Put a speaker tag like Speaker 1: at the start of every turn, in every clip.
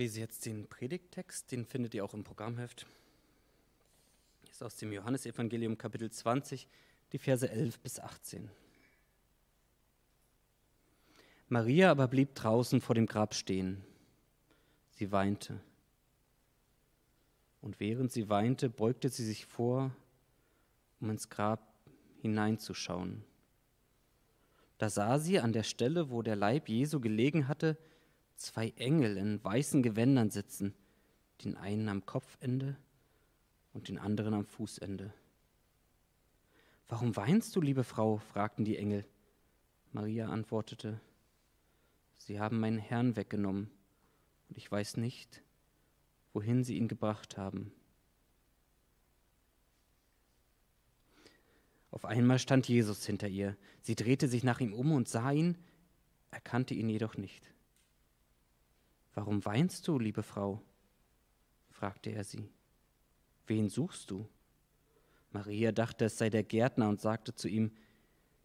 Speaker 1: lese jetzt den Predigttext, den findet ihr auch im Programmheft. Ist aus dem Johannesevangelium Kapitel 20, die Verse 11 bis 18. Maria aber blieb draußen vor dem Grab stehen. Sie weinte. Und während sie weinte, beugte sie sich vor, um ins Grab hineinzuschauen. Da sah sie an der Stelle, wo der Leib Jesu gelegen hatte, zwei Engel in weißen Gewändern sitzen, den einen am Kopfende und den anderen am Fußende. Warum weinst du, liebe Frau? fragten die Engel. Maria antwortete, Sie haben meinen Herrn weggenommen, und ich weiß nicht, wohin sie ihn gebracht haben. Auf einmal stand Jesus hinter ihr. Sie drehte sich nach ihm um und sah ihn, erkannte ihn jedoch nicht. Warum weinst du, liebe Frau? fragte er sie. Wen suchst du? Maria dachte, es sei der Gärtner und sagte zu ihm,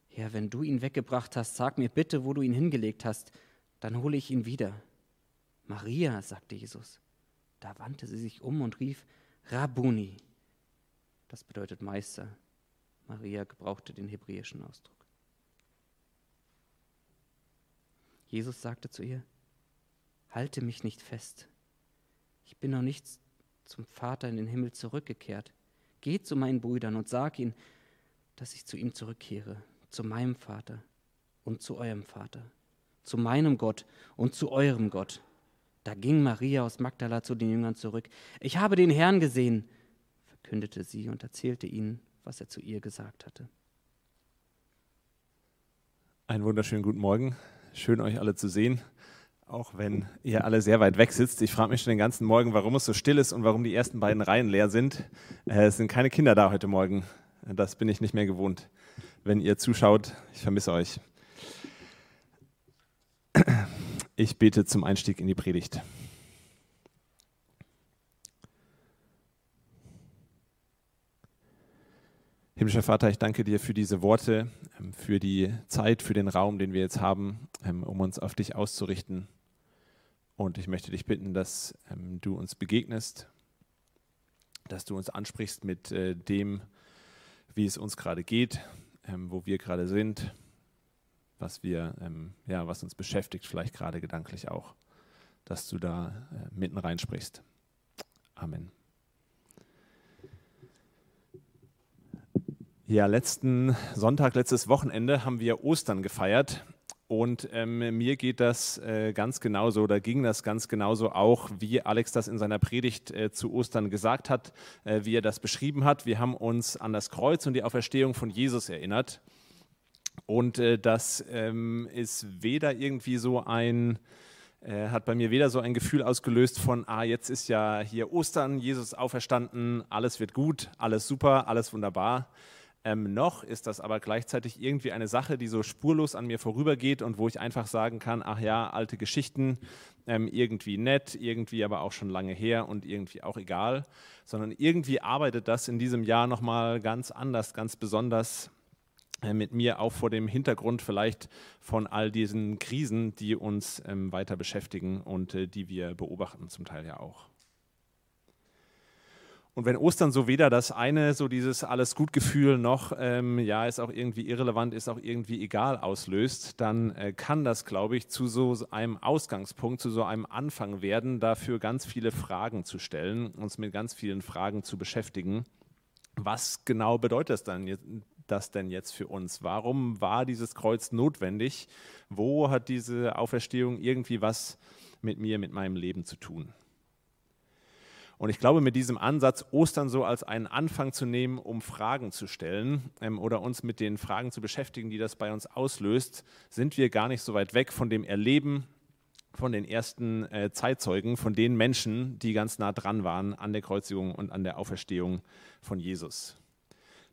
Speaker 1: Herr, wenn du ihn weggebracht hast, sag mir bitte, wo du ihn hingelegt hast, dann hole ich ihn wieder. Maria, sagte Jesus. Da wandte sie sich um und rief, Rabuni. Das bedeutet Meister. Maria gebrauchte den hebräischen Ausdruck. Jesus sagte zu ihr, halte mich nicht fest. Ich bin noch nicht zum Vater in den Himmel zurückgekehrt. Geh zu meinen Brüdern und sag ihnen, dass ich zu ihm zurückkehre, zu meinem Vater und zu eurem Vater, zu meinem Gott und zu eurem Gott. Da ging Maria aus Magdala zu den Jüngern zurück. Ich habe den Herrn gesehen, verkündete sie und erzählte ihnen, was er zu ihr gesagt hatte.
Speaker 2: Einen wunderschönen guten Morgen. Schön, euch alle zu sehen auch wenn ihr alle sehr weit weg sitzt. Ich frage mich schon den ganzen Morgen, warum es so still ist und warum die ersten beiden Reihen leer sind. Äh, es sind keine Kinder da heute Morgen. Das bin ich nicht mehr gewohnt. Wenn ihr zuschaut, ich vermisse euch. Ich bete zum Einstieg in die Predigt. Himmlischer Vater, ich danke dir für diese Worte, ähm, für die Zeit, für den Raum, den wir jetzt haben, ähm, um uns auf dich auszurichten. Und ich möchte dich bitten, dass ähm, du uns begegnest, dass du uns ansprichst mit äh, dem, wie es uns gerade geht, wo wir gerade sind, was wir, ja, was uns beschäftigt, vielleicht gerade gedanklich auch, dass du da äh, mitten reinsprichst. Amen. Ja, letzten Sonntag, letztes Wochenende haben wir Ostern gefeiert und ähm, mir geht das äh, ganz genauso, oder ging das ganz genauso auch, wie Alex das in seiner Predigt äh, zu Ostern gesagt hat, äh, wie er das beschrieben hat. Wir haben uns an das Kreuz und die Auferstehung von Jesus erinnert. Und äh, das ähm, ist weder irgendwie so ein, äh, hat bei mir weder so ein Gefühl ausgelöst von, ah, jetzt ist ja hier Ostern, Jesus auferstanden, alles wird gut, alles super, alles wunderbar ähm, noch ist das aber gleichzeitig irgendwie eine Sache, die so spurlos an mir vorübergeht und wo ich einfach sagen kann, ach ja, alte Geschichten, ähm, irgendwie nett, irgendwie aber auch schon lange her und irgendwie auch egal, sondern irgendwie arbeitet das in diesem Jahr nochmal ganz anders, ganz besonders äh, mit mir auch vor dem Hintergrund vielleicht von all diesen Krisen, die uns ähm, weiter beschäftigen und äh, die wir beobachten zum Teil ja auch. Und wenn Ostern so weder das eine, so dieses alles gut Gefühl noch, ähm, ja, ist auch irgendwie irrelevant, ist auch irgendwie egal auslöst, dann äh, kann das, glaube ich, zu so einem Ausgangspunkt, zu so einem Anfang werden, dafür ganz viele Fragen zu stellen, uns mit ganz vielen Fragen zu beschäftigen. Was genau bedeutet das dann das denn jetzt für uns? Warum war dieses Kreuz notwendig? Wo hat diese Auferstehung irgendwie was mit mir, mit meinem Leben zu tun? Und ich glaube, mit diesem Ansatz, Ostern so als einen Anfang zu nehmen, um Fragen zu stellen ähm, oder uns mit den Fragen zu beschäftigen, die das bei uns auslöst, sind wir gar nicht so weit weg von dem Erleben von den ersten äh, Zeitzeugen, von den Menschen, die ganz nah dran waren an der Kreuzigung und an der Auferstehung von Jesus.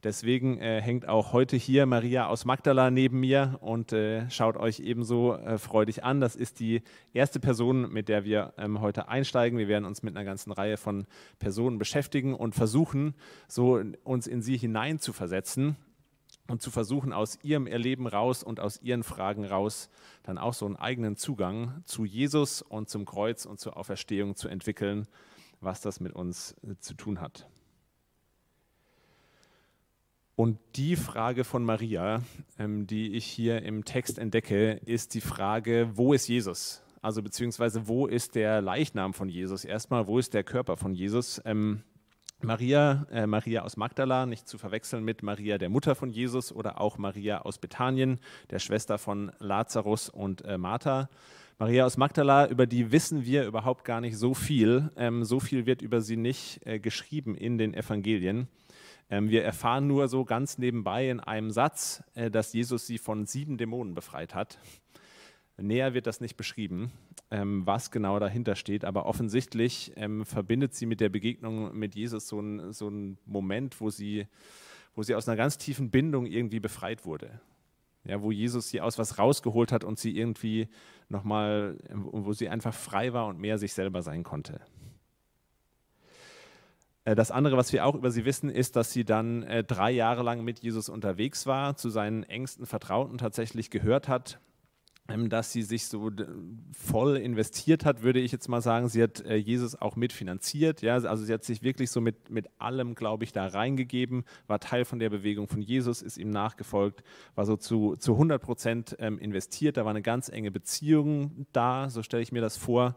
Speaker 2: Deswegen äh, hängt auch heute hier Maria aus Magdala neben mir und äh, schaut euch ebenso äh, freudig an. Das ist die erste Person, mit der wir ähm, heute einsteigen. Wir werden uns mit einer ganzen Reihe von Personen beschäftigen und versuchen, so uns in sie hineinzuversetzen und zu versuchen, aus ihrem Erleben raus und aus ihren Fragen raus dann auch so einen eigenen Zugang zu Jesus und zum Kreuz und zur Auferstehung zu entwickeln, was das mit uns äh, zu tun hat. Und die Frage von Maria, ähm, die ich hier im Text entdecke, ist die Frage, wo ist Jesus? Also beziehungsweise wo ist der Leichnam von Jesus? Erstmal, wo ist der Körper von Jesus? Ähm, Maria, äh, Maria aus Magdala, nicht zu verwechseln mit Maria, der Mutter von Jesus, oder auch Maria aus Bethanien, der Schwester von Lazarus und äh, Martha. Maria aus Magdala, über die wissen wir überhaupt gar nicht so viel. Ähm, so viel wird über sie nicht äh, geschrieben in den Evangelien. Ähm, wir erfahren nur so ganz nebenbei in einem Satz, äh, dass Jesus sie von sieben Dämonen befreit hat. Näher wird das nicht beschrieben, ähm, was genau dahinter steht, aber offensichtlich ähm, verbindet sie mit der Begegnung mit Jesus so einen so Moment, wo sie, wo sie aus einer ganz tiefen Bindung irgendwie befreit wurde. Ja, wo Jesus sie aus was rausgeholt hat und sie irgendwie nochmal, wo sie einfach frei war und mehr sich selber sein konnte. Äh, das andere, was wir auch über sie wissen, ist, dass sie dann äh, drei Jahre lang mit Jesus unterwegs war, zu seinen engsten Vertrauten tatsächlich gehört hat, ähm, dass sie sich so voll investiert hat, würde ich jetzt mal sagen. Sie hat äh, Jesus auch mitfinanziert. Ja? Also sie hat sich wirklich so mit, mit allem, glaube ich, da reingegeben, war Teil von der Bewegung von Jesus, ist ihm nachgefolgt, war so zu, zu 100 Prozent ähm, investiert. Da war eine ganz enge Beziehung da, so stelle ich mir das vor.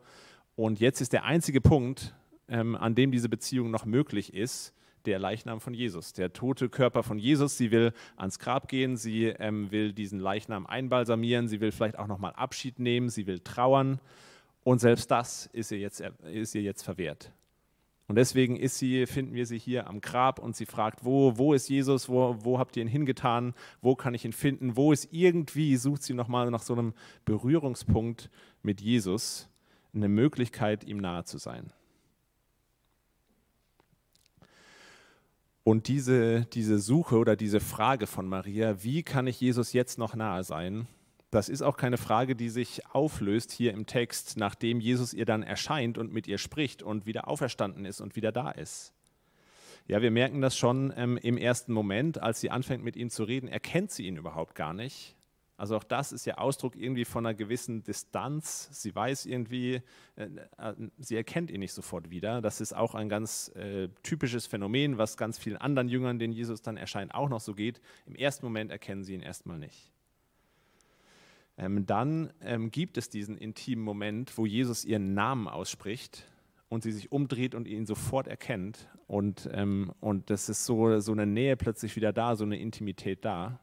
Speaker 2: Und jetzt ist der einzige Punkt, ähm, an dem diese Beziehung noch möglich ist, der Leichnam von Jesus, der tote Körper von Jesus. Sie will ans Grab gehen, sie ähm, will diesen Leichnam einbalsamieren, sie will vielleicht auch nochmal Abschied nehmen, sie will trauern. Und selbst das ist ihr jetzt, ist ihr jetzt verwehrt. Und deswegen ist sie, finden wir sie hier am Grab und sie fragt, wo, wo ist Jesus, wo, wo habt ihr ihn hingetan, wo kann ich ihn finden, wo ist irgendwie, sucht sie nochmal nach so einem Berührungspunkt mit Jesus, eine Möglichkeit, ihm nahe zu sein. Und diese, diese Suche oder diese Frage von Maria, wie kann ich Jesus jetzt noch nahe sein, das ist auch keine Frage, die sich auflöst hier im Text, nachdem Jesus ihr dann erscheint und mit ihr spricht und wieder auferstanden ist und wieder da ist. Ja, wir merken das schon ähm, im ersten Moment, als sie anfängt mit ihm zu reden, erkennt sie ihn überhaupt gar nicht. Also auch das ist ja Ausdruck irgendwie von einer gewissen Distanz. Sie weiß irgendwie, äh, äh, sie erkennt ihn nicht sofort wieder. Das ist auch ein ganz äh, typisches Phänomen, was ganz vielen anderen Jüngern, denen Jesus dann erscheint, auch noch so geht. Im ersten Moment erkennen sie ihn erstmal nicht. Ähm, dann ähm, gibt es diesen intimen Moment, wo Jesus ihren Namen ausspricht und sie sich umdreht und ihn sofort erkennt. Und, ähm, und das ist so, so eine Nähe plötzlich wieder da, so eine Intimität da.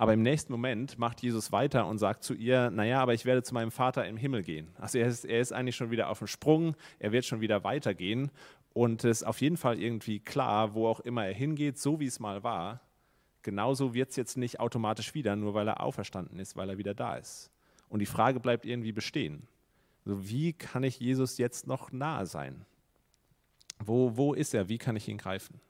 Speaker 2: Aber im nächsten Moment macht Jesus weiter und sagt zu ihr, naja, aber ich werde zu meinem Vater im Himmel gehen. Also er ist, er ist eigentlich schon wieder auf dem Sprung, er wird schon wieder weitergehen. Und es ist auf jeden Fall irgendwie klar, wo auch immer er hingeht, so wie es mal war, genauso wird es jetzt nicht automatisch wieder, nur weil er auferstanden ist, weil er wieder da ist. Und die Frage bleibt irgendwie bestehen. Also wie kann ich Jesus jetzt noch nahe sein? Wo, wo ist er? Wie kann ich ihn greifen?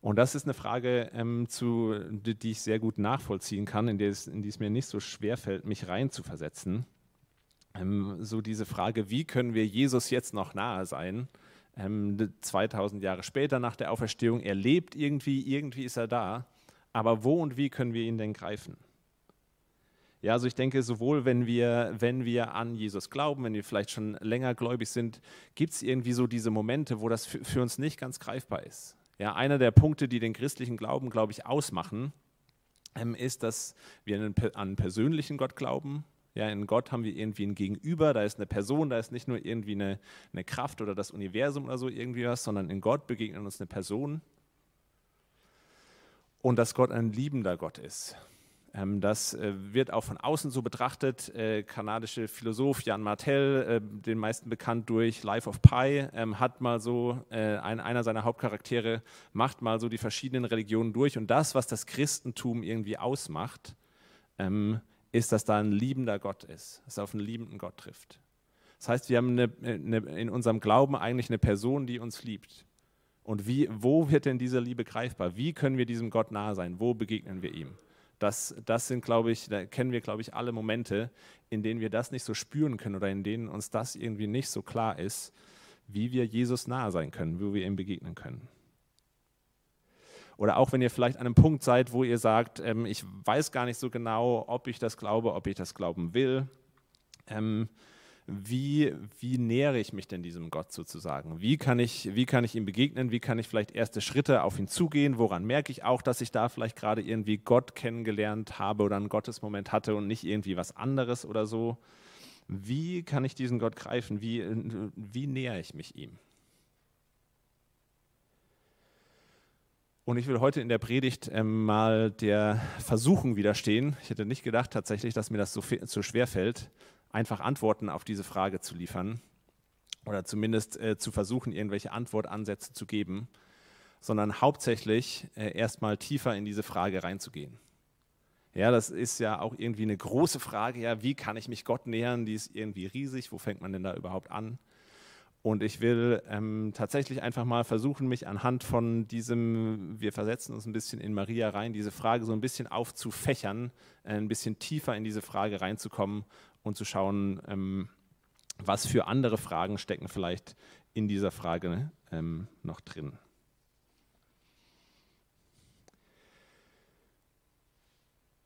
Speaker 2: Und das ist eine Frage, ähm, zu, die, die, ich sehr gut nachvollziehen kann, in, es, in die es mir nicht so schwer fällt, mich reinzuversetzen. Ähm, so diese Frage, wie können wir Jesus jetzt noch nahe sein? Ähm, 2000 Jahre später nach der Auferstehung, er lebt irgendwie, irgendwie ist er da, aber wo und wie können wir ihn denn greifen? Ja, also ich denke, sowohl wenn wir, wenn wir an Jesus glauben, wenn wir vielleicht schon länger gläubig sind, gibt es irgendwie so diese Momente, wo das für, für uns nicht ganz greifbar ist. Ja, einer der Punkte, die den christlichen Glauben, glaube ich, ausmachen, ähm, ist, dass wir an einen persönlichen Gott glauben. Ja, in Gott haben wir irgendwie ein Gegenüber, da ist eine Person, da ist nicht nur irgendwie eine, eine Kraft oder das Universum oder so irgendwie was, sondern in Gott begegnet uns eine Person. Und dass Gott ein liebender Gott ist. Ähm, das äh, wird auch von außen so betrachtet. Äh, kanadische Philosoph Jan Martel, äh, den meisten bekannt durch Life of Pi, ähm, hat mal so, einer seiner Hauptcharaktere macht mal so die verschiedenen Religionen durch. Und das, was das Christentum irgendwie ausmacht, ähm, ist, dass da ein liebender Gott ist, dass er auf einen liebenden Gott trifft. Das heißt, wir haben eine, eine, in unserem Glauben eigentlich eine Person, die uns liebt. Und wie, wo wird denn diese Liebe greifbar? Wie können wir diesem Gott nahe sein? Wo begegnen wir ihm? Das, das sind, glaube ich, da kennen wir, glaube ich, alle Momente, in denen wir das nicht so spüren können oder in denen uns das irgendwie nicht so klar ist, wie wir Jesus nahe sein können, wie wir ihm begegnen können. Oder auch wenn ihr vielleicht an einem Punkt seid, wo ihr sagt, ähm, ich weiß gar nicht so genau, ob ich das glaube, ob ich das glauben will. Ähm, wie, wie nähere ich mich denn diesem Gott sozusagen? Wie kann, ich, wie kann ich ihm begegnen? Wie kann ich vielleicht erste Schritte auf ihn zugehen? Woran merke ich auch, dass ich da vielleicht gerade irgendwie Gott kennengelernt habe oder einen Gottesmoment hatte und nicht irgendwie was anderes oder so? Wie kann ich diesen Gott greifen? Wie, wie nähere ich mich ihm? Und ich will heute in der Predigt ähm, mal der Versuchung widerstehen. Ich hätte nicht gedacht tatsächlich, dass mir das so, so schwer fällt, einfach Antworten auf diese Frage zu liefern oder zumindest äh, zu versuchen, irgendwelche Antwortansätze zu geben, sondern hauptsächlich äh, erstmal tiefer in diese Frage reinzugehen. Ja, das ist ja auch irgendwie eine große Frage. Ja, wie kann ich mich Gott nähern? Die ist irgendwie riesig. Wo fängt man denn da überhaupt an? Und ich will ähm, tatsächlich einfach mal versuchen, mich anhand von diesem, wir versetzen uns ein bisschen in Maria rein, diese Frage so ein bisschen aufzufächern, äh, ein bisschen tiefer in diese Frage reinzukommen und zu schauen, ähm, was für andere Fragen stecken vielleicht in dieser Frage ähm, noch drin.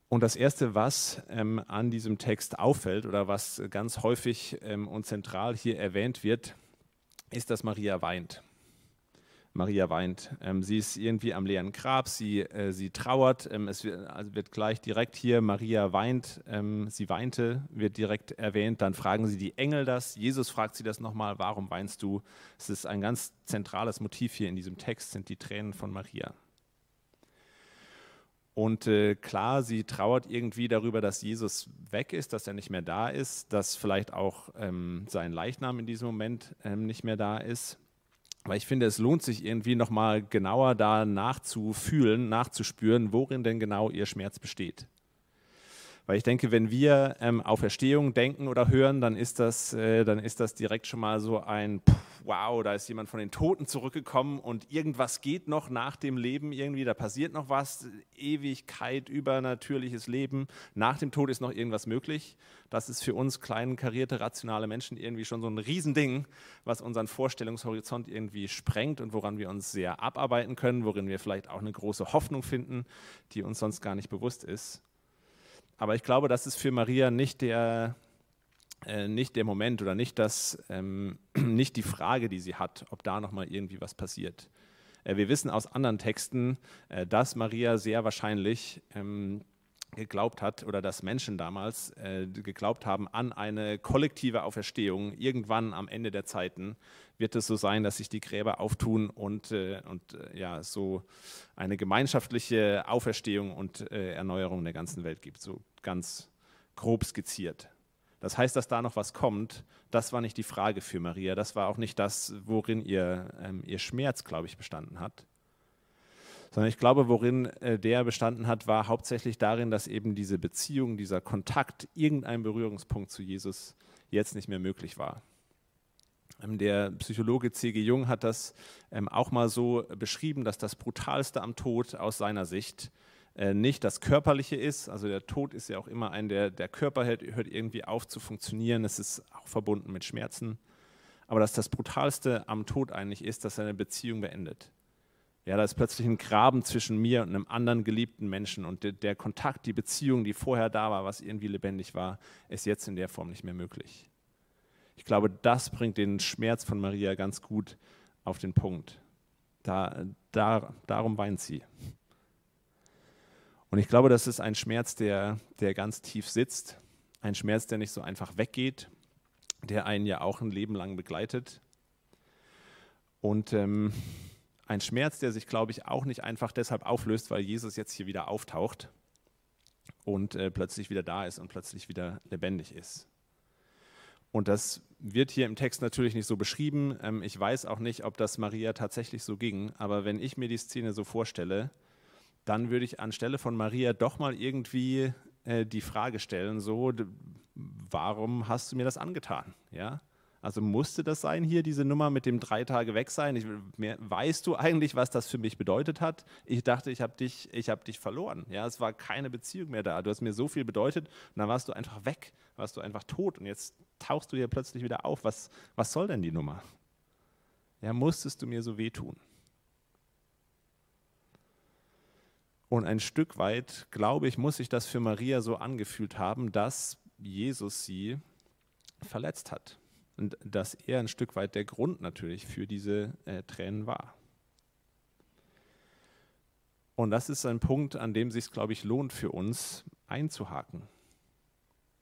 Speaker 2: Und das Erste, was ähm, an diesem Text auffällt oder was ganz häufig ähm, und zentral hier erwähnt wird, ist, dass Maria weint. Maria weint. Ähm, sie ist irgendwie am leeren Grab, sie, äh, sie trauert. Ähm, es wird, also wird, gleich direkt hier, Maria weint, ähm, sie weinte, wird direkt erwähnt. Dann fragen sie die Engel das. Jesus fragt sie das nochmal, warum weinst du? Es ist ein ganz zentrales Motiv hier in diesem Text, sind die Tränen von Maria. Und äh, klar, sie trauert irgendwie darüber, dass Jesus weg ist, dass er nicht mehr da ist, dass vielleicht auch ähm, sein Leichnam in diesem Moment ähm, nicht mehr da ist. Aber ich finde, es lohnt sich irgendwie nochmal genauer da nachzufühlen, nachzuspüren, worin denn genau ihr Schmerz besteht. Weil ich denke, wenn wir ähm, Auferstehung denken oder hören, dann ist das, äh, dann ist das direkt schon mal so ein Puh, wow, da ist jemand von den Toten zurückgekommen und irgendwas geht noch nach dem Leben irgendwie, da passiert noch was, Ewigkeit, übernatürliches Leben, nach dem Tod ist noch irgendwas möglich. Das ist für uns kleinen, karierte, rationale Menschen irgendwie schon so ein Riesending, was unseren Vorstellungshorizont irgendwie sprengt und woran wir uns sehr abarbeiten können, worin wir vielleicht auch eine große Hoffnung finden, die uns sonst gar nicht bewusst ist. Aber ich glaube, das ist für Maria nicht der, äh, nicht der Moment oder nicht, das, ähm, nicht die Frage, die sie hat, ob da nochmal irgendwie was passiert. Äh, wir wissen aus anderen Texten, äh, dass Maria sehr wahrscheinlich ähm, geglaubt hat oder dass Menschen damals äh, geglaubt haben an eine kollektive Auferstehung. Irgendwann am Ende der Zeiten wird es so sein, dass sich die Gräber auftun und, äh, und äh, ja, so eine gemeinschaftliche Auferstehung und Erneuerung der ganzen Welt gibt. So ganz grob skizziert. Das heißt, dass da noch was kommt, das war nicht die Frage für Maria. Das war auch nicht das, worin ihr, ähm, ihr Schmerz, glaube ich, bestanden hat. Sondern ich glaube, worin äh, der bestanden hat, war hauptsächlich darin, dass eben diese Beziehung, dieser Kontakt, irgendein Berührungspunkt zu Jesus jetzt nicht mehr möglich war. Ähm, der Psychologe C.G. Jung hat das ähm, auch mal so beschrieben, dass das Brutalste am Tod aus seiner Sicht nicht das Körperliche ist. Also der Tod ist ja auch immer ein, der, der Körper hört, hört irgendwie auf zu funktionieren. Es ist auch verbunden mit Schmerzen. Aber dass das Brutalste am Tod eigentlich ist, dass eine Beziehung beendet. Ja, da ist plötzlich ein Graben zwischen mir und einem anderen geliebten Menschen und der, der Kontakt, die Beziehung, die vorher da war, was irgendwie lebendig war, ist jetzt in der Form nicht mehr möglich. Ich glaube, das bringt den Schmerz von Maria ganz gut auf den Punkt. Da, da, darum weint sie. Und ich glaube, das ist ein Schmerz, der, der ganz tief sitzt, ein Schmerz, der nicht so einfach weggeht, der einen ja auch ein Leben lang begleitet. Und ähm, ein Schmerz, der sich, glaube ich, auch nicht einfach deshalb auflöst, weil Jesus jetzt hier wieder auftaucht und äh, plötzlich wieder da ist und plötzlich wieder lebendig ist. Und das wird hier im Text natürlich nicht so beschrieben. Ähm, ich weiß auch nicht, ob das Maria tatsächlich so ging, aber wenn ich mir die Szene so vorstelle, dann würde ich anstelle von Maria doch mal irgendwie äh, die Frage stellen, so, warum hast du mir das angetan? Ja? Also musste das sein hier, diese Nummer mit dem drei Tage weg sein? Ich, mehr, weißt du eigentlich, was das für mich bedeutet hat? Ich dachte, ich habe dich, hab dich verloren. Ja, es war keine Beziehung mehr da. Du hast mir so viel bedeutet und dann warst du einfach weg, warst du einfach tot und jetzt tauchst du hier plötzlich wieder auf. Was, was soll denn die Nummer? Ja, musstest du mir so wehtun? Und ein Stück weit, glaube ich, muss sich das für Maria so angefühlt haben, dass Jesus sie verletzt hat. Und dass er ein Stück weit der Grund natürlich für diese äh, Tränen war. Und das ist ein Punkt, an dem es sich, glaube ich, lohnt für uns einzuhaken.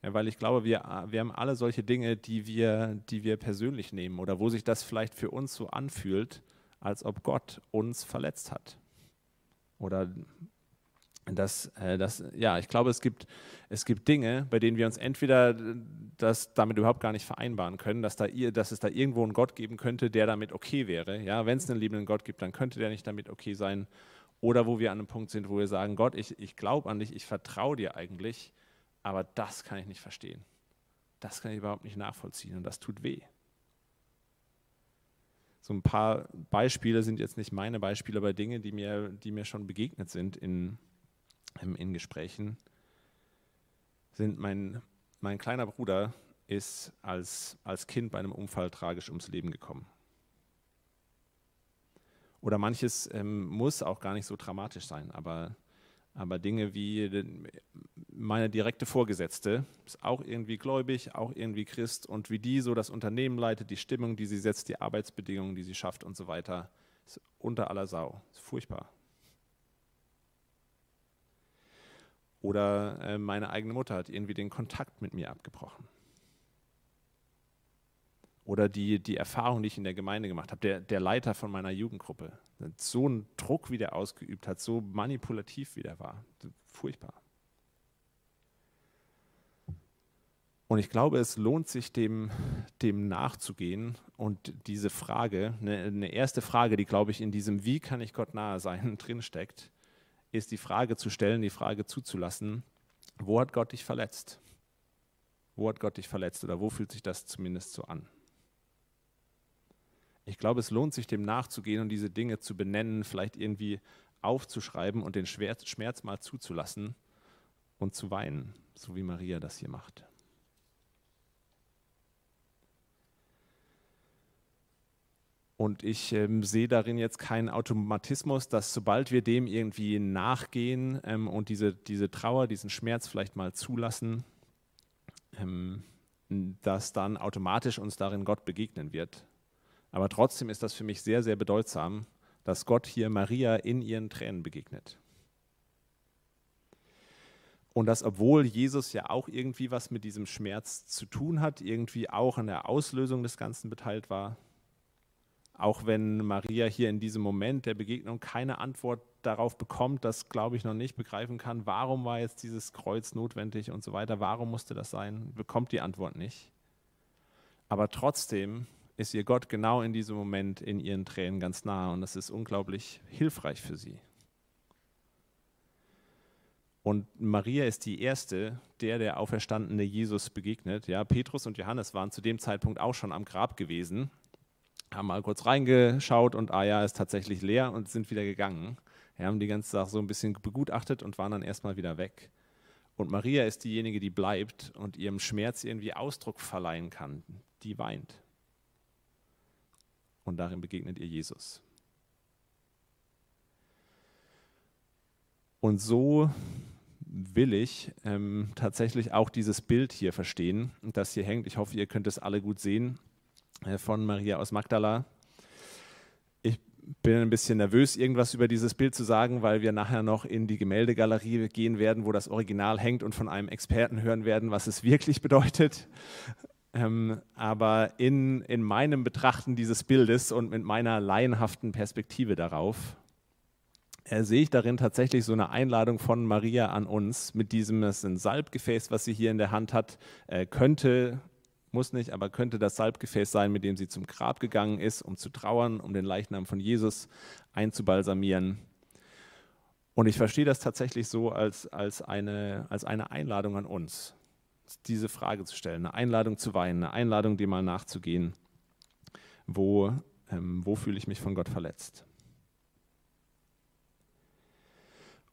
Speaker 2: Ja, weil ich glaube, wir, wir haben alle solche Dinge, die wir, die wir persönlich nehmen oder wo sich das vielleicht für uns so anfühlt, als ob Gott uns verletzt hat. Oder das, äh, das, ja, ich glaube, es gibt, es gibt Dinge, bei denen wir uns entweder das damit überhaupt gar nicht vereinbaren können, dass, da, dass es da irgendwo einen Gott geben könnte, der damit okay wäre. Ja, wenn es einen liebenden Gott gibt, dann könnte der nicht damit okay sein. Oder wo wir an einem Punkt sind, wo wir sagen, Gott, ich, ich glaube an dich, ich vertraue dir eigentlich, aber das kann ich nicht verstehen. Das kann ich überhaupt nicht nachvollziehen und das tut weh. So ein paar Beispiele sind jetzt nicht meine Beispiele, aber Dinge, die mir, die mir schon begegnet sind in, in Gesprächen, sind mein, mein kleiner Bruder ist als, als Kind bei einem Unfall tragisch ums Leben gekommen. Oder manches ähm, muss auch gar nicht so dramatisch sein, aber, aber Dinge wie meine direkte Vorgesetzte ist auch irgendwie gläubig, auch irgendwie Christ und wie die so das Unternehmen leitet, die Stimmung, die sie setzt, die Arbeitsbedingungen, die sie schafft und so weiter, ist unter aller Sau. Ist furchtbar. Oder äh, meine eigene Mutter hat irgendwie den Kontakt mit mir abgebrochen oder die, die Erfahrung, die ich in der Gemeinde gemacht habe, der, der Leiter von meiner Jugendgruppe, so einen Druck, wie der ausgeübt hat, so manipulativ, wie der war, furchtbar. Und ich glaube, es lohnt sich, dem, dem nachzugehen und diese Frage, eine, eine erste Frage, die, glaube ich, in diesem Wie kann ich Gott nahe sein drinsteckt, ist die Frage zu stellen, die Frage zuzulassen, wo hat Gott dich verletzt? Wo hat Gott dich verletzt oder wo fühlt sich das zumindest so an? Ich glaube, es lohnt sich, dem nachzugehen und diese Dinge zu benennen, vielleicht irgendwie aufzuschreiben und den Schmerz mal zuzulassen und zu weinen, so wie Maria das hier macht. Und ich ähm, sehe darin jetzt keinen Automatismus, dass sobald wir dem irgendwie nachgehen ähm, und diese, diese Trauer, diesen Schmerz vielleicht mal zulassen, ähm, dass dann automatisch uns darin Gott begegnen wird, aber trotzdem ist das für mich sehr, sehr bedeutsam, dass Gott hier Maria in ihren Tränen begegnet. Und dass, obwohl Jesus ja auch irgendwie was mit diesem Schmerz zu tun hat, irgendwie auch an der Auslösung des Ganzen beteiligt war, auch wenn Maria hier in diesem Moment der Begegnung keine Antwort darauf bekommt, das glaube ich noch nicht begreifen kann, warum war jetzt dieses Kreuz notwendig und so weiter, warum musste das sein, bekommt die Antwort nicht. Aber trotzdem ist ihr Gott genau in diesem Moment in ihren Tränen ganz nah und das ist unglaublich hilfreich für sie. Und Maria ist die erste, der der auferstandene Jesus begegnet. Ja, Petrus und Johannes waren zu dem Zeitpunkt auch schon am Grab gewesen, haben mal kurz reingeschaut und ah ja, ist tatsächlich leer und sind wieder gegangen. Ja, haben die ganze Sache so ein bisschen begutachtet und waren dann erstmal wieder weg. Und Maria ist diejenige, die bleibt und ihrem Schmerz irgendwie Ausdruck verleihen kann. Die weint und darin begegnet ihr Jesus. Und so will ich ähm, tatsächlich auch dieses Bild hier verstehen, das hier hängt. Ich hoffe, ihr könnt es alle gut sehen, von Maria aus Magdala. Ich bin ein bisschen nervös, irgendwas über dieses Bild zu sagen, weil wir nachher noch in die Gemäldegalerie gehen werden, wo das Original hängt und von einem Experten hören werden, was es wirklich bedeutet. Ähm, aber in, in meinem Betrachten dieses Bildes und mit meiner laienhaften Perspektive darauf äh, sehe ich darin tatsächlich so eine Einladung von Maria an uns mit diesem, das ist ein Salbgefäß, was sie hier in der Hand hat, äh, könnte, muss nicht, aber könnte das Salbgefäß sein, mit dem sie zum Grab gegangen ist, um zu trauern, um den Leichnam von Jesus einzubalsamieren. Und ich verstehe das tatsächlich so als, als, eine, als eine Einladung an uns diese Frage zu stellen, eine Einladung zu weinen, eine Einladung, dem mal nachzugehen. Wo, ähm, wo fühle ich mich von Gott verletzt?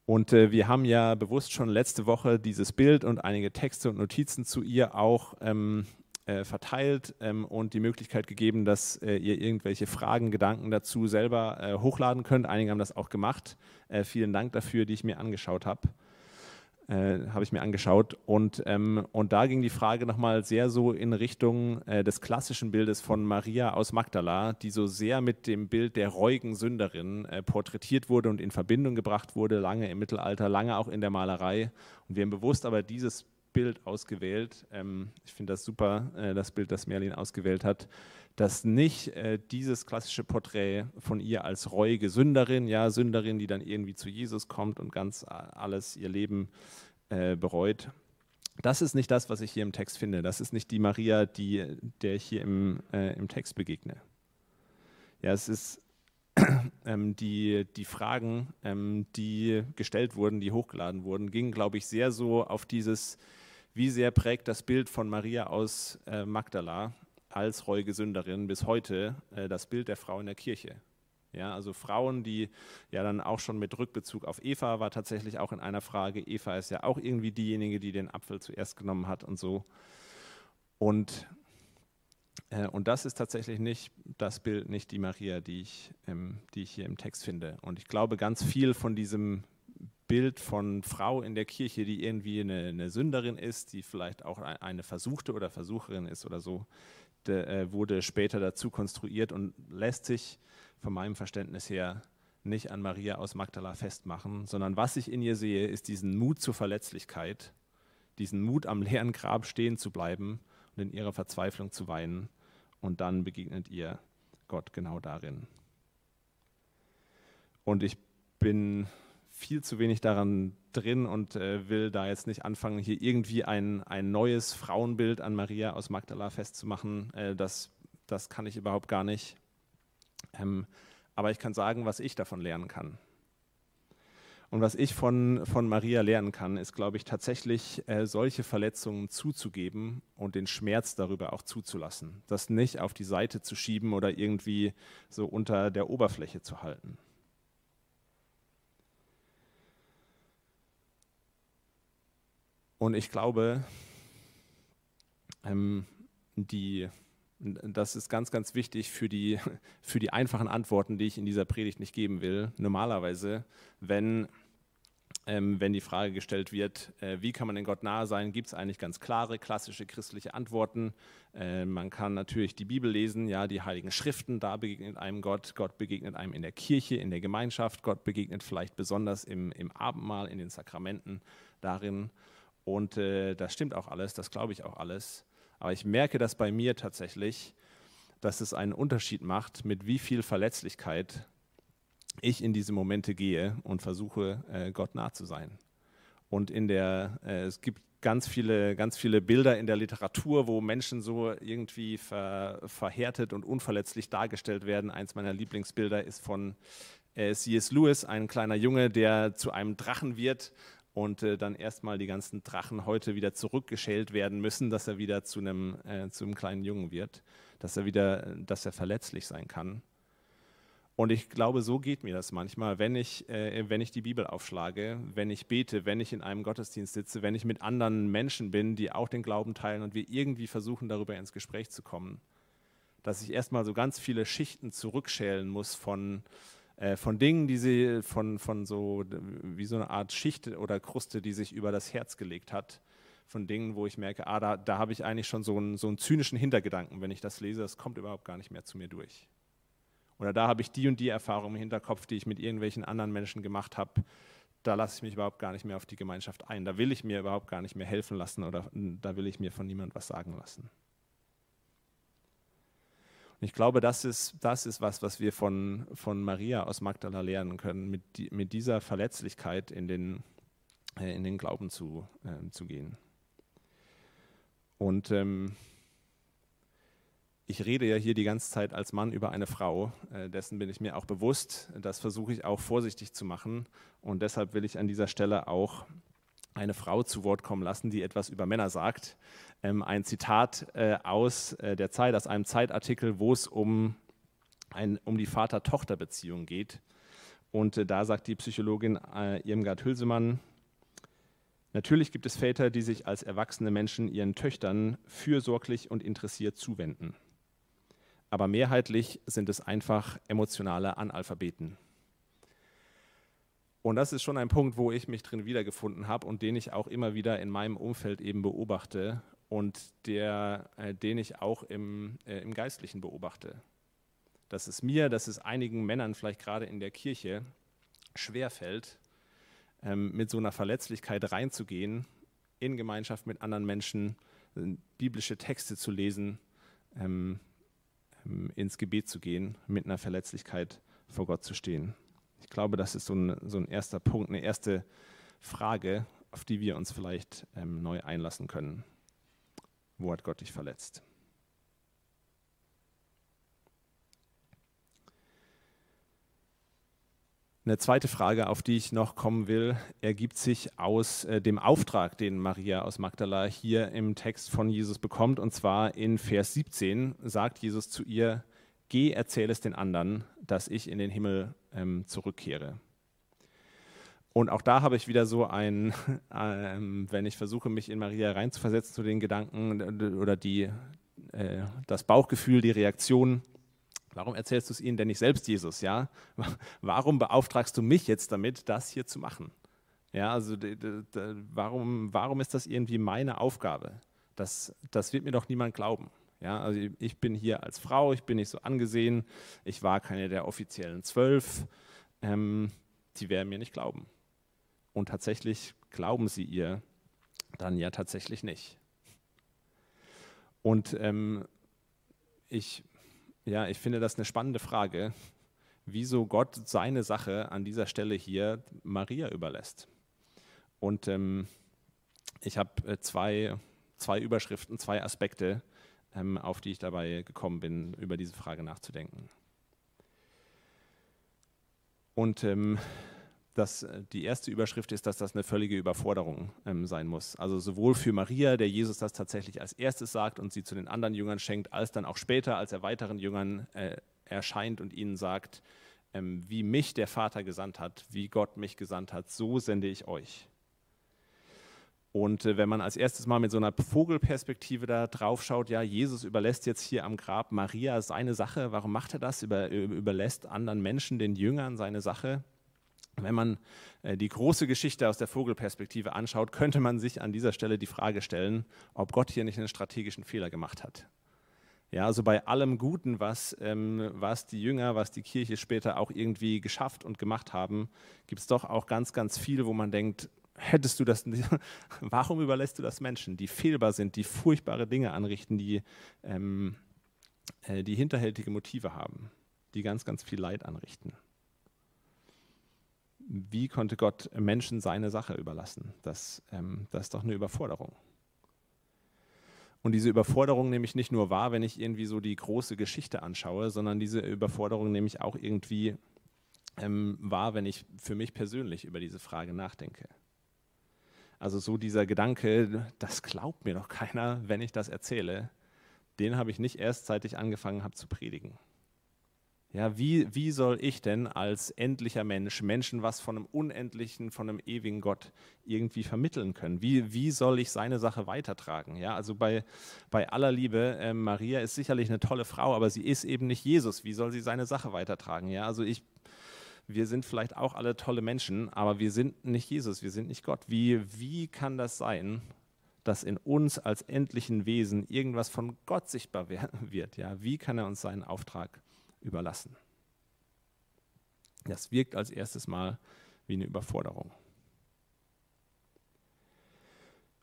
Speaker 2: Und äh, wir haben ja bewusst schon letzte Woche dieses Bild und einige Texte und Notizen zu ihr auch ähm, äh, verteilt ähm, und die Möglichkeit gegeben, dass äh, ihr irgendwelche Fragen, Gedanken dazu selber äh, hochladen könnt. Einige haben das auch gemacht. Äh, vielen Dank dafür, die ich mir angeschaut habe. Äh, habe ich mir angeschaut. Und, ähm, und da ging die Frage nochmal sehr so in Richtung äh, des klassischen Bildes von Maria aus Magdala, die so sehr mit dem Bild der reuigen Sünderin porträtiert wurde und in Verbindung gebracht wurde, lange im Mittelalter, lange auch in der Malerei. Und wir haben bewusst aber dieses Bild ausgewählt. Ähm, ich finde das super, äh, das Bild, das Merlin ausgewählt hat, dass nicht äh, dieses klassische Porträt von ihr als reuige Sünderin, ja, Sünderin, die dann irgendwie zu Jesus kommt und ganz alles ihr Leben äh, bereut. Das ist nicht das, was ich hier im Text finde. Das ist nicht die Maria, die, der ich hier im, äh, im Text begegne. Ja, es ist ähm, die, die Fragen, ähm, die gestellt wurden, die hochgeladen wurden, gingen, glaube ich, sehr so auf dieses wie sehr prägt das Bild von Maria aus äh, Magdala als reuige Sünderin bis heute äh, das Bild der Frau in der Kirche? Ja, also Frauen, die ja dann auch schon mit Rückbezug auf Eva war tatsächlich auch in einer Frage. Eva ist ja auch irgendwie diejenige, die den Apfel zuerst genommen hat und so. Und, äh, und das ist tatsächlich nicht das Bild, nicht die Maria, die ich, ähm, die ich hier im Text finde. Und ich glaube, ganz viel von diesem Bild von Frau in der Kirche, die irgendwie eine, eine Sünderin ist, die vielleicht auch eine Versuchte oder Versucherin ist oder so, de, äh, wurde später dazu konstruiert und lässt sich von meinem Verständnis her nicht an Maria aus Magdala festmachen, sondern was ich in ihr sehe, ist diesen Mut zur Verletzlichkeit, diesen Mut am leeren Grab stehen zu bleiben und in ihrer Verzweiflung zu weinen. Und dann begegnet ihr Gott genau darin. Und ich bin viel zu wenig daran drin und äh, will da jetzt nicht anfangen, hier irgendwie ein, ein neues Frauenbild an Maria aus Magdala festzumachen. Äh, das, das kann ich überhaupt gar nicht. Ähm, aber ich kann sagen, was ich davon lernen kann. Und was ich von, von Maria lernen kann, ist, glaube ich, tatsächlich äh, solche Verletzungen zuzugeben und den Schmerz darüber auch zuzulassen. Das nicht auf die Seite zu schieben oder irgendwie so unter der Oberfläche zu halten. Und ich glaube, ähm, die, das ist ganz, ganz wichtig für die, für die einfachen Antworten, die ich in dieser Predigt nicht geben will. Normalerweise, wenn, ähm, wenn die Frage gestellt wird, äh, wie kann man in Gott nahe sein, gibt es eigentlich ganz klare, klassische christliche Antworten. Äh, man kann natürlich die Bibel lesen, ja, die Heiligen Schriften, da begegnet einem Gott. Gott begegnet einem in der Kirche, in der Gemeinschaft. Gott begegnet vielleicht besonders im, im Abendmahl, in den Sakramenten darin. Und äh, das stimmt auch alles, das glaube ich auch alles. Aber ich merke das bei mir tatsächlich, dass es einen Unterschied macht, mit wie viel Verletzlichkeit ich in diese Momente gehe und versuche, äh, Gott nah zu sein. Und in der, äh, es gibt ganz viele, ganz viele Bilder in der Literatur, wo Menschen so irgendwie ver, verhärtet und unverletzlich dargestellt werden. Eins meiner Lieblingsbilder ist von äh, C.S. Lewis, ein kleiner Junge, der zu einem Drachen wird und äh, dann erstmal die ganzen Drachen heute wieder zurückgeschält werden müssen, dass er wieder zu einem, äh, kleinen Jungen wird, dass er wieder, dass er verletzlich sein kann. Und ich glaube, so geht mir das manchmal, wenn ich, äh, wenn ich die Bibel aufschlage, wenn ich bete, wenn ich in einem Gottesdienst sitze, wenn ich mit anderen Menschen bin, die auch den Glauben teilen und wir irgendwie versuchen, darüber ins Gespräch zu kommen, dass ich erstmal so ganz viele Schichten zurückschälen muss von, äh, von Dingen, die sie von, von so wie so eine Art Schicht oder Kruste, die sich über das Herz gelegt hat, von Dingen, wo ich merke, ah, da, da habe ich eigentlich schon so einen, so einen zynischen Hintergedanken, wenn ich das lese, das kommt überhaupt gar nicht mehr zu mir durch. Oder da habe ich die und die Erfahrung im Hinterkopf, die ich mit irgendwelchen anderen Menschen gemacht habe. Da lasse ich mich überhaupt gar nicht mehr auf die Gemeinschaft ein. Da will ich mir überhaupt gar nicht mehr helfen lassen oder da will ich mir von niemand was sagen lassen. Und ich glaube, das ist, das ist was, was wir von, von Maria aus Magdala lernen können, mit, die, mit dieser Verletzlichkeit in den, äh, in den Glauben zu, äh, zu gehen. Und ähm, ich rede ja hier die ganze Zeit als Mann über eine Frau, äh, dessen bin ich mir auch bewusst. Das versuche ich auch vorsichtig zu machen. Und deshalb will ich an dieser Stelle auch eine Frau zu Wort kommen lassen, die etwas über Männer sagt. Ähm, ein Zitat äh, aus äh, der Zeit, aus einem Zeitartikel, wo es um, ein, um die Vater-Tochter-Beziehung geht. Und äh, da sagt die Psychologin äh, Irmgard Hülsemann, Natürlich gibt es Väter, die sich als erwachsene Menschen ihren Töchtern fürsorglich und interessiert zuwenden. Aber mehrheitlich sind es einfach emotionale Analphabeten. Und das ist schon ein Punkt, wo ich mich drin wiedergefunden habe und den ich auch immer wieder in meinem Umfeld eben beobachte und der, äh, den ich auch im, äh, im Geistlichen beobachte. Dass es mir, dass es einigen Männern vielleicht gerade in der Kirche schwerfällt, ähm, mit so einer Verletzlichkeit reinzugehen, in Gemeinschaft mit anderen Menschen äh, biblische Texte zu lesen, ähm, ähm, ins Gebet zu gehen, mit einer Verletzlichkeit vor Gott zu stehen. Ich glaube, das ist so ein, so ein erster Punkt, eine erste Frage, auf die wir uns vielleicht ähm, neu einlassen können. Wo hat Gott dich verletzt? Eine zweite Frage, auf die ich noch kommen will, ergibt sich aus äh, dem Auftrag, den Maria aus Magdala hier im Text von Jesus bekommt. Und zwar in Vers 17 sagt Jesus zu ihr, Geh, erzähl es den anderen, dass ich in den Himmel ähm, zurückkehre. Und auch da habe ich wieder so ein, ähm, wenn ich versuche, mich in Maria reinzuversetzen zu den Gedanken oder die, äh, das Bauchgefühl, die Reaktion, Warum erzählst du es ihnen denn nicht selbst, Jesus? Ja? Warum beauftragst du mich jetzt damit, das hier zu machen? Ja, also warum, warum ist das irgendwie meine Aufgabe? Das, das wird mir doch niemand glauben. Ja, also ich bin hier als Frau, ich bin nicht so angesehen, ich war keine der offiziellen zwölf. Ähm, die werden mir nicht glauben. Und tatsächlich glauben sie ihr dann ja tatsächlich nicht. Und ähm, ich ja, ich finde das eine spannende Frage, wieso Gott seine Sache an dieser Stelle hier Maria überlässt. Und ähm, ich habe äh, zwei, zwei Überschriften, zwei Aspekte, ähm, auf die ich dabei gekommen bin, über diese Frage nachzudenken. Und ähm, dass äh, die erste Überschrift ist, dass das eine völlige Überforderung ähm, sein muss. Also sowohl für Maria, der Jesus das tatsächlich als erstes sagt und sie zu den anderen Jüngern schenkt, als dann auch später, als er weiteren Jüngern äh, erscheint und ihnen sagt, ähm, wie mich der Vater gesandt hat, wie Gott mich gesandt hat, so sende ich euch. Und äh, wenn man als erstes mal mit so einer Vogelperspektive da drauf schaut, ja, Jesus überlässt jetzt hier am Grab Maria seine Sache, warum macht er das? Über, überlässt anderen Menschen, den Jüngern seine Sache? Wenn man äh, die große Geschichte aus der Vogelperspektive anschaut, könnte man sich an dieser Stelle die Frage stellen, ob Gott hier nicht einen strategischen Fehler gemacht hat. Ja, also bei allem Guten, was, ähm, was die Jünger, was die Kirche später auch irgendwie geschafft und gemacht haben, gibt es doch auch ganz, ganz viel, wo man denkt, hättest du das, warum überlässt du das Menschen, die fehlbar sind, die furchtbare Dinge anrichten, die, ähm, äh, die hinterhältige Motive haben, die ganz, ganz viel Leid anrichten wie konnte Gott Menschen seine Sache überlassen? Das, ähm, das ist doch eine Überforderung. Und diese Überforderung nehme ich nicht nur wahr, wenn ich irgendwie so die große Geschichte anschaue, sondern diese Überforderung nehme ich auch irgendwie ähm, wahr, wenn ich für mich persönlich über diese Frage nachdenke. Also so dieser Gedanke, das glaubt mir doch keiner, wenn ich das erzähle, den habe ich nicht erst, seit ich angefangen habe zu predigen. Ja, wie, wie soll ich denn als endlicher Mensch Menschen was von einem unendlichen, von einem ewigen Gott irgendwie vermitteln können? Wie, wie soll ich seine Sache weitertragen? Ja, also bei, bei aller Liebe, äh, Maria ist sicherlich eine tolle Frau, aber sie ist eben nicht Jesus. Wie soll sie seine Sache weitertragen? Ja, also ich, wir sind vielleicht auch alle tolle Menschen, aber wir sind nicht Jesus, wir sind nicht Gott. Wie, wie kann das sein, dass in uns als endlichen Wesen irgendwas von Gott sichtbar wird? Ja, wie kann er uns seinen Auftrag überlassen. Das wirkt als erstes Mal wie eine Überforderung.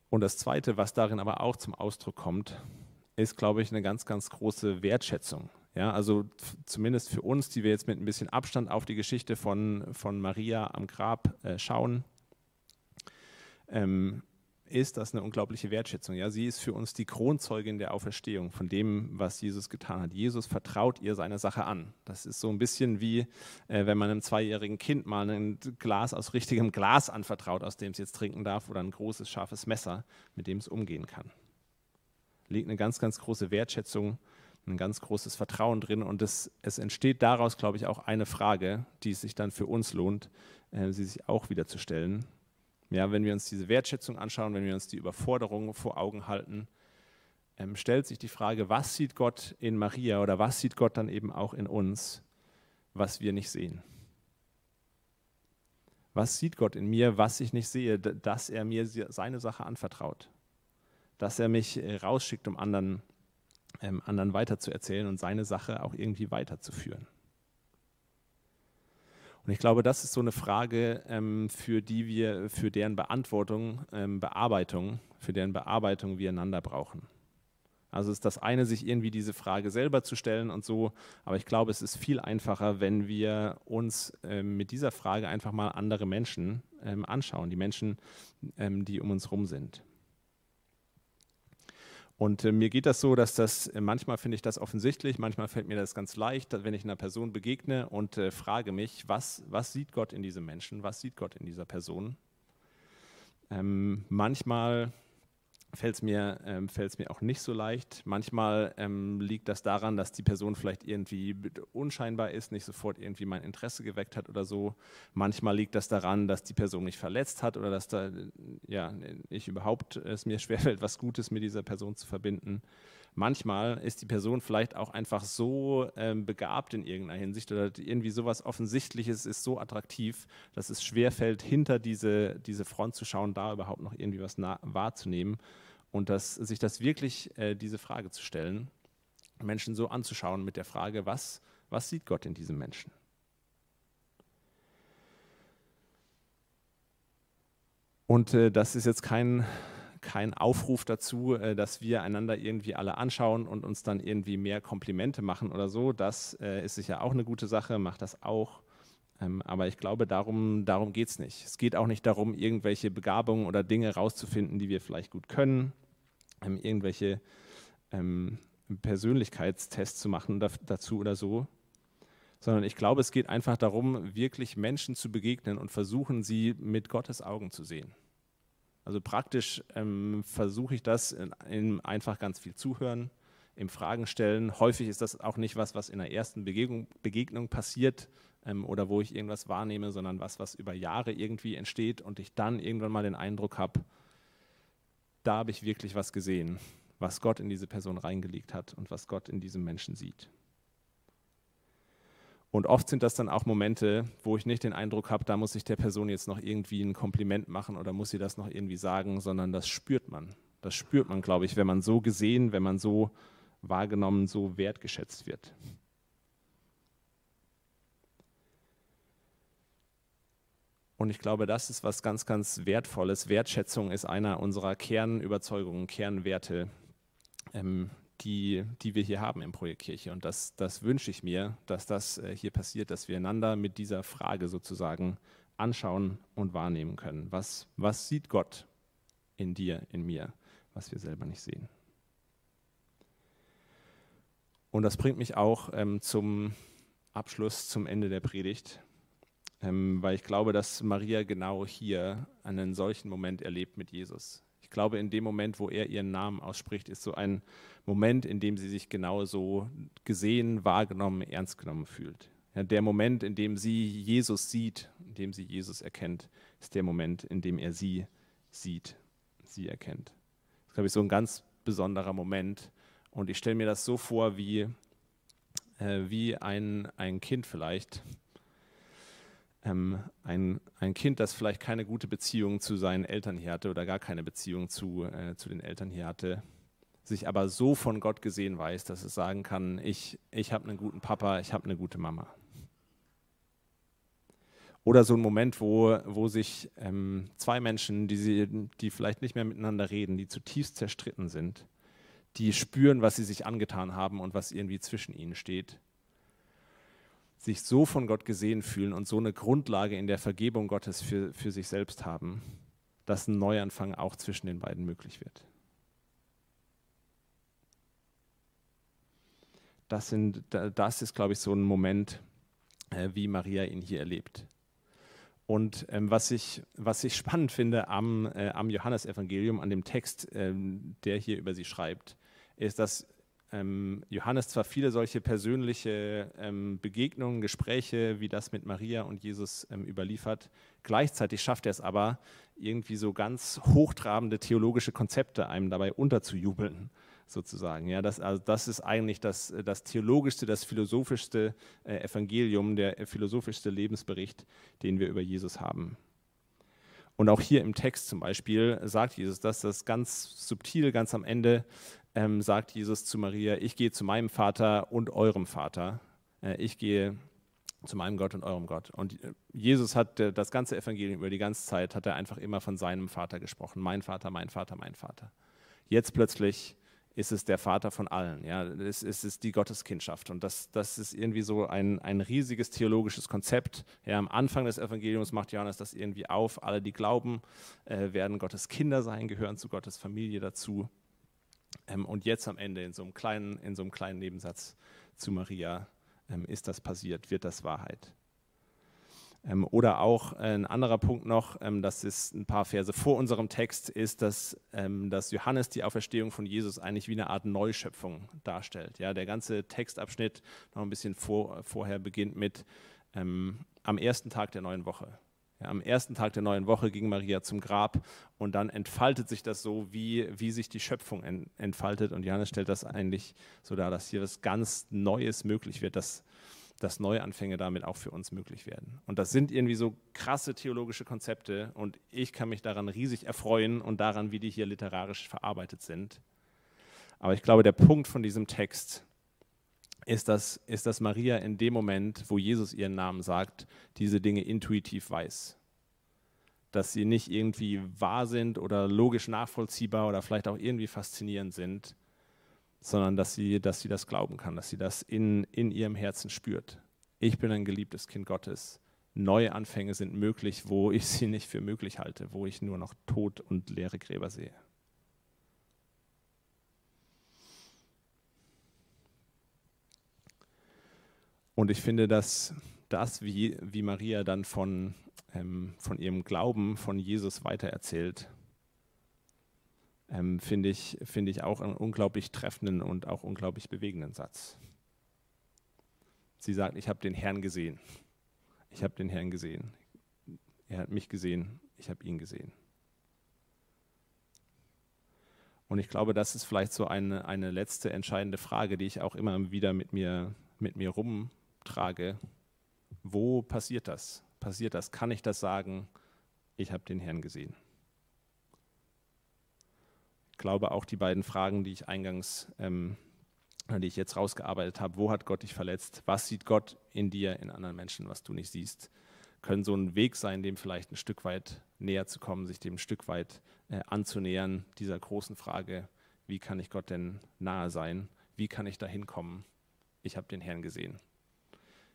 Speaker 2: Und das Zweite, was darin aber auch zum Ausdruck kommt, ist, glaube ich, eine ganz, ganz große Wertschätzung. Ja, also zumindest für uns, die wir jetzt mit ein bisschen Abstand auf die Geschichte von, von Maria am Grab äh, schauen, ähm, ist das eine unglaubliche Wertschätzung. Ja, sie ist für uns die Kronzeugin der Auferstehung von dem, was Jesus getan hat. Jesus vertraut ihr seine Sache an. Das ist so ein bisschen wie, äh, wenn man einem zweijährigen Kind mal ein Glas aus richtigem Glas anvertraut, aus dem es jetzt trinken darf, oder ein großes, scharfes Messer, mit dem es umgehen kann. Liegt eine ganz, ganz große Wertschätzung, ein ganz großes Vertrauen drin und es, es entsteht daraus, glaube ich, auch eine Frage, die es sich dann für uns lohnt, äh, sie sich auch wieder zu stellen ja, wenn wir uns diese Wertschätzung anschauen, wenn wir uns die Überforderung vor Augen halten, ähm, stellt sich die Frage, was sieht Gott in Maria oder was sieht Gott dann eben auch in uns, was wir nicht sehen? Was sieht Gott in mir, was ich nicht sehe, dass er mir seine Sache anvertraut? Dass er mich äh, rausschickt, um anderen, ähm, anderen weiterzuerzählen und seine Sache auch irgendwie weiterzuführen. Und ich glaube, das ist so eine Frage, ähm, für die wir, für deren Beantwortung, ähm, Bearbeitung, für deren Bearbeitung wir einander brauchen. Also ist das eine, sich irgendwie diese Frage selber zu stellen und so, aber ich glaube, es ist viel einfacher, wenn wir uns ähm, mit dieser Frage einfach mal andere Menschen ähm, anschauen, die Menschen, ähm, die um uns herum sind. Und äh, mir geht das so, dass das, äh, manchmal finde ich das offensichtlich, manchmal fällt mir das ganz leicht, wenn ich einer Person begegne und äh, frage mich, was, was sieht Gott in diesem Menschen, was sieht Gott in dieser Person. Ähm, manchmal fällt es mir, ähm, mir auch nicht so leicht. Manchmal ähm, liegt das daran, dass die Person vielleicht irgendwie unscheinbar ist, nicht sofort irgendwie mein Interesse geweckt hat oder so. Manchmal liegt das daran, dass die Person mich verletzt hat oder dass da, ja, ich überhaupt es mir schwerfällt, was Gutes mit dieser Person zu verbinden. Manchmal ist die Person vielleicht auch einfach so ähm, begabt in irgendeiner Hinsicht oder irgendwie sowas Offensichtliches ist so attraktiv, dass es schwerfällt, hinter diese, diese Front zu schauen, da überhaupt noch irgendwie was wahrzunehmen und das, sich das wirklich, äh, diese Frage zu stellen, Menschen so anzuschauen mit der Frage, was, was sieht Gott in diesem Menschen? Und äh, das ist jetzt kein, kein Aufruf dazu, äh, dass wir einander irgendwie alle anschauen und uns dann irgendwie mehr Komplimente machen oder so. Das äh, ist sicher auch eine gute Sache, macht das auch. Ähm, aber ich glaube, darum, darum geht es nicht. Es geht auch nicht darum, irgendwelche Begabungen oder Dinge rauszufinden, die wir vielleicht gut können ähm, irgendwelche ähm, Persönlichkeitstests zu machen da, dazu oder so, sondern ich glaube, es geht einfach darum, wirklich Menschen zu begegnen und versuchen, sie mit Gottes Augen zu sehen. Also praktisch ähm, versuche ich das in, in, einfach ganz viel zuhören, im Fragen stellen. Häufig ist das auch nicht was, was in der ersten Begegnung, Begegnung passiert ähm, oder wo ich irgendwas wahrnehme, sondern was, was über Jahre irgendwie entsteht und ich dann irgendwann mal den Eindruck habe, da habe ich wirklich was gesehen, was Gott in diese Person reingelegt hat und was Gott in diesem Menschen sieht. Und oft sind das dann auch Momente, wo ich nicht den Eindruck habe, da muss ich der Person jetzt noch irgendwie ein Kompliment machen oder muss sie das noch irgendwie sagen, sondern das spürt man. Das spürt man, glaube ich, wenn man so gesehen, wenn man so wahrgenommen, so wertgeschätzt wird. Und ich glaube, das ist was ganz, ganz Wertvolles. Wertschätzung ist einer unserer Kernüberzeugungen, Kernwerte, ähm, die, die wir hier haben im Projekt Kirche. Und das, das wünsche ich mir, dass das äh, hier passiert, dass wir einander mit dieser Frage sozusagen anschauen und wahrnehmen können. Was, was sieht Gott in dir, in mir, was wir selber nicht sehen? Und das bringt mich auch ähm, zum Abschluss, zum Ende der Predigt ähm, weil ich glaube, dass Maria genau hier einen solchen Moment erlebt mit Jesus. Ich glaube, in dem Moment, wo er ihren Namen ausspricht, ist so ein Moment, in dem sie sich genau so gesehen, wahrgenommen, ernst genommen fühlt. Ja, der Moment, in dem sie Jesus sieht, in dem sie Jesus erkennt, ist der Moment, in dem er sie sieht, sie erkennt. Das ist, glaube ich, so ein ganz besonderer Moment. Und ich stelle mir das so vor, wie, äh, wie ein, ein Kind vielleicht, ähm, ein, ein Kind, das vielleicht keine gute Beziehung zu seinen Eltern hier hatte oder gar keine Beziehung zu, äh, zu den Eltern hier hatte, sich aber so von Gott gesehen weiß, dass es sagen kann, ich, ich habe einen guten Papa, ich habe eine gute Mama. Oder so ein Moment, wo, wo sich ähm, zwei Menschen, die, sie, die vielleicht nicht mehr miteinander reden, die zutiefst zerstritten sind, die spüren, was sie sich angetan haben und was irgendwie zwischen ihnen steht, sich so von Gott gesehen fühlen und so eine Grundlage in der Vergebung Gottes für, für sich selbst haben, dass ein Neuanfang auch zwischen den beiden möglich wird. Das, sind, das ist, glaube ich, so ein Moment, äh, wie Maria ihn hier erlebt. Und ähm, was, ich, was ich spannend finde am, äh, am Johannesevangelium, an dem Text, ähm, der hier über sie schreibt, ist, dass ähm, Johannes zwar viele solche persönliche ähm, Begegnungen, Gespräche wie das mit Maria und Jesus ähm, überliefert, gleichzeitig schafft er es aber, irgendwie so ganz hochtrabende theologische Konzepte einem dabei unterzujubeln, sozusagen. Ja, das, also das ist eigentlich das, das theologischste, das philosophischste äh, Evangelium, der philosophischste Lebensbericht, den wir über Jesus haben. Und auch hier im Text zum Beispiel sagt Jesus das, das ganz subtil, ganz am Ende ähm, sagt Jesus zu Maria, ich gehe zu meinem Vater und eurem Vater. Äh, ich gehe zu meinem Gott und eurem Gott. Und äh, Jesus hat äh, das ganze Evangelium über die ganze Zeit, hat er einfach immer von seinem Vater gesprochen. Mein Vater, mein Vater, mein Vater. Jetzt plötzlich ist es der Vater von allen. Ja, es, es ist die Gotteskindschaft. Und das, das ist irgendwie so ein, ein riesiges theologisches Konzept. Ja, am Anfang des Evangeliums macht Johannes das irgendwie auf. Alle, die glauben, äh, werden Gottes Kinder sein, gehören zu Gottes Familie dazu. Ähm, und jetzt am Ende in so einem kleinen, in so einem kleinen Nebensatz zu Maria ähm, ist das passiert, wird das Wahrheit. Ähm, oder auch ein anderer Punkt noch, ähm, das ist ein paar Verse vor unserem Text, ist, dass, ähm, dass Johannes die Auferstehung von Jesus eigentlich wie eine Art Neuschöpfung darstellt. Ja, der ganze Textabschnitt noch ein bisschen vor, vorher beginnt mit ähm, am ersten Tag der neuen Woche. Am ersten Tag der neuen Woche ging Maria zum Grab und dann entfaltet sich das so, wie, wie sich die Schöpfung entfaltet. Und Johannes stellt das eigentlich so dar, dass hier was ganz Neues möglich wird, dass, dass Neuanfänge damit auch für uns möglich werden. Und das sind irgendwie so krasse theologische Konzepte und ich kann mich daran riesig erfreuen und daran, wie die hier literarisch verarbeitet sind. Aber ich glaube, der Punkt von diesem Text ist, dass, ist, dass Maria in dem Moment, wo Jesus ihren Namen sagt, diese Dinge intuitiv weiß. Dass sie nicht irgendwie wahr sind oder logisch nachvollziehbar oder vielleicht auch irgendwie faszinierend sind, sondern dass sie, dass sie das glauben kann, dass sie das in, in ihrem Herzen spürt. Ich bin ein geliebtes Kind Gottes. Neue Anfänge sind möglich, wo ich sie nicht für möglich halte, wo ich nur noch Tod und leere Gräber sehe. Und ich finde, dass das, wie, wie Maria dann von, ähm, von ihrem Glauben von Jesus weitererzählt, ähm, finde ich, find ich auch einen unglaublich treffenden und auch unglaublich bewegenden Satz. Sie sagt, ich habe den Herrn gesehen. Ich habe den Herrn gesehen. Er hat mich gesehen. Ich habe ihn gesehen. Und ich glaube, das ist vielleicht so eine, eine letzte entscheidende Frage, die ich auch immer wieder mit mir, mit mir rum trage, wo passiert das? Passiert das? Kann ich das sagen? Ich habe den Herrn gesehen. Ich glaube auch die beiden Fragen, die ich eingangs, ähm, die ich jetzt rausgearbeitet habe, wo hat Gott dich verletzt? Was sieht Gott in dir, in anderen Menschen, was du nicht siehst? Können so ein Weg sein, dem vielleicht ein Stück weit näher zu kommen, sich dem ein Stück weit äh, anzunähern, dieser großen Frage, wie kann ich Gott denn nahe sein? Wie kann ich da hinkommen? Ich habe den Herrn gesehen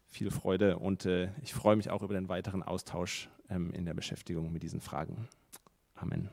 Speaker 2: viel Freude und äh, ich freue mich auch über den weiteren Austausch ähm, in der Beschäftigung mit diesen Fragen. Amen.